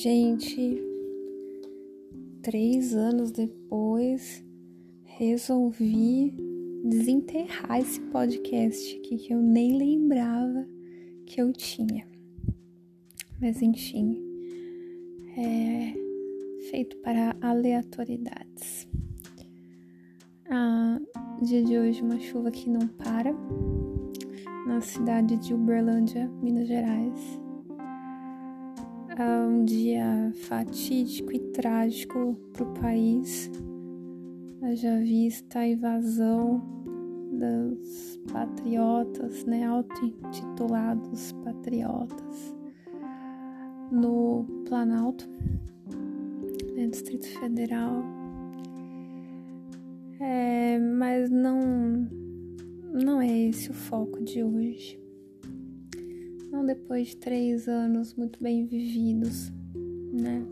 Gente, três anos depois, resolvi desenterrar esse podcast aqui que eu nem lembrava que eu tinha. Mas enfim, é feito para aleatoriedades. Ah, dia de hoje, uma chuva que não para na cidade de Uberlândia, Minas Gerais um dia fatídico e trágico para o país, haja vista a invasão dos patriotas, né, auto-intitulados patriotas, no Planalto, né, Distrito Federal. É, mas não, não é esse o foco de hoje. Depois de três anos muito bem vividos, né?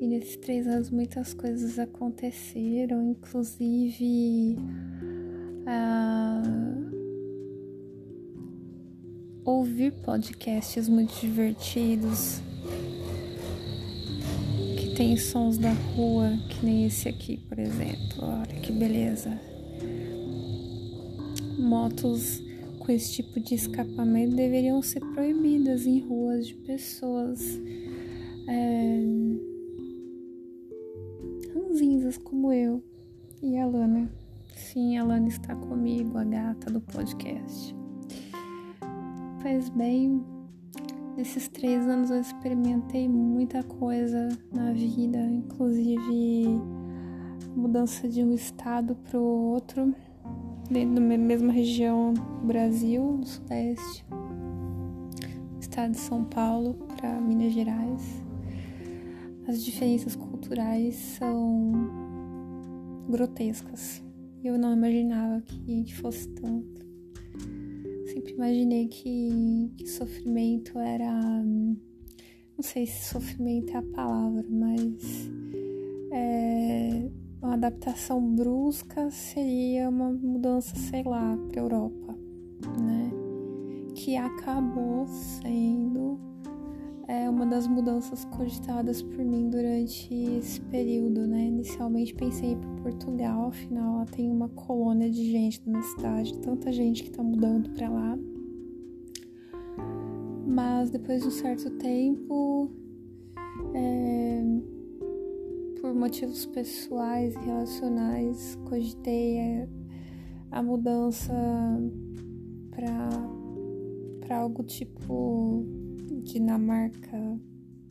E nesses três anos muitas coisas aconteceram, inclusive uh, ouvir podcasts muito divertidos que tem sons da rua, que nem esse aqui, por exemplo. Olha que beleza. Motos com esse tipo de escapamento deveriam ser proibidas em ruas de pessoas é, ranzinzas como eu e a Lana. Sim, a Lana está comigo, a gata do podcast. Pois bem, nesses três anos eu experimentei muita coisa na vida, inclusive mudança de um estado para o outro dentro da mesma região Brasil, do Sudeste, estado de São Paulo para Minas Gerais. As diferenças culturais são grotescas. Eu não imaginava que, que fosse tanto. Sempre imaginei que, que sofrimento era. Não sei se sofrimento é a palavra, mas. É, uma adaptação brusca seria uma mudança, sei lá, para Europa, né? Que acabou sendo é, uma das mudanças cogitadas por mim durante esse período, né? Inicialmente pensei em para Portugal, afinal lá tem uma colônia de gente na minha cidade, tanta gente que está mudando para lá. Mas depois de um certo tempo, é, por motivos pessoais e relacionais, cogitei a, mudança para algo tipo Dinamarca,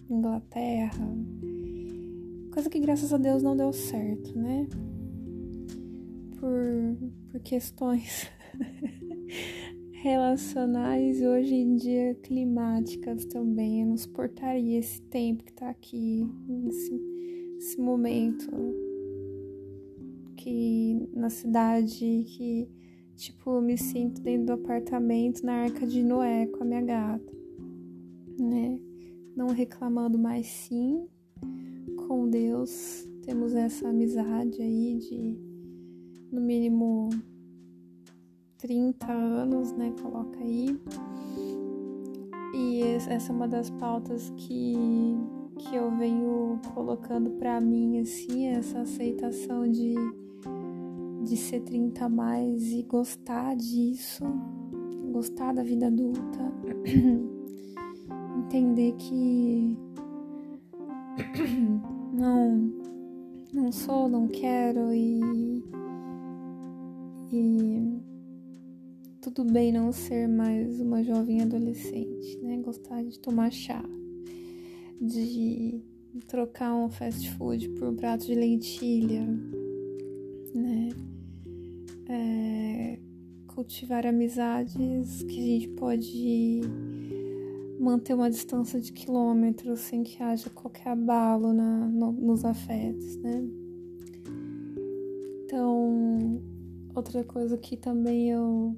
Inglaterra, coisa que graças a Deus não deu certo, né? Por, por questões relacionais e hoje em dia climáticas também. Eu não suportaria esse tempo que tá aqui, esse momento que na cidade que tipo me sinto dentro do apartamento na arca de Noé com a minha gata, né? Não reclamando mais sim com Deus. Temos essa amizade aí de no mínimo 30 anos, né? Coloca aí. E essa é uma das pautas que que eu venho colocando para mim assim, essa aceitação de de ser 30 a mais e gostar disso, gostar da vida adulta, entender que não não sou, não quero e e tudo bem não ser mais uma jovem adolescente, né? Gostar de tomar chá de trocar um fast food por um prato de lentilha, né? É, cultivar amizades que a gente pode manter uma distância de quilômetros sem que haja qualquer abalo na, no, nos afetos, né? Então, outra coisa que também eu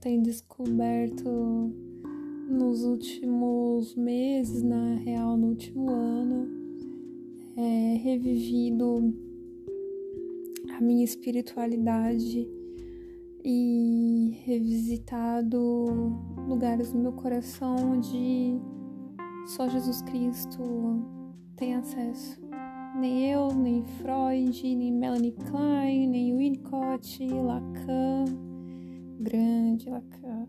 tenho descoberto nos últimos meses, na real, no último ano, é, revivido a minha espiritualidade e revisitado lugares no meu coração onde só Jesus Cristo tem acesso. Nem eu, nem Freud, nem Melanie Klein, nem Winnicott, Lacan, grande Lacan.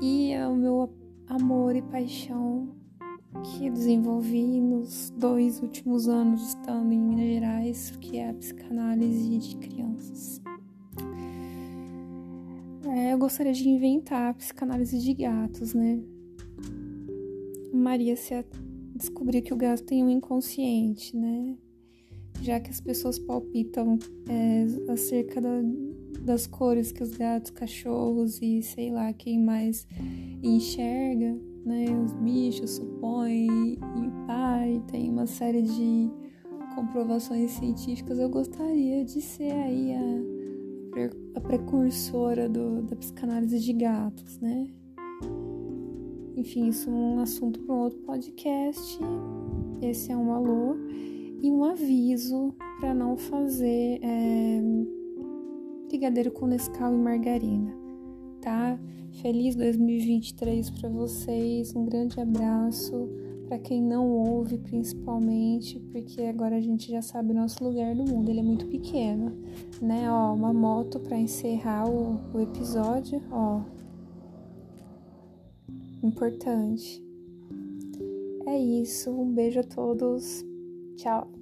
E é o meu amor e paixão que desenvolvi nos dois últimos anos estando em Minas Gerais, que é a psicanálise de crianças. É, eu gostaria de inventar a psicanálise de gatos, né? Maria se descobriu que o gato tem um inconsciente, né? Já que as pessoas palpitam é, acerca da, das cores que os gatos, cachorros e sei lá quem mais enxerga, né? Os bichos supõem e pai, tem uma série de comprovações científicas. Eu gostaria de ser aí a, a precursora do, da psicanálise de gatos, né? Enfim, isso é um assunto para um outro podcast. Esse é um alô e um aviso para não fazer é, brigadeiro com Nescau e margarina, tá? Feliz 2023 para vocês, um grande abraço para quem não ouve, principalmente, porque agora a gente já sabe o nosso lugar no mundo, ele é muito pequeno, né? Ó, uma moto para encerrar o, o episódio, ó. Importante. É isso, um beijo a todos. Tchau.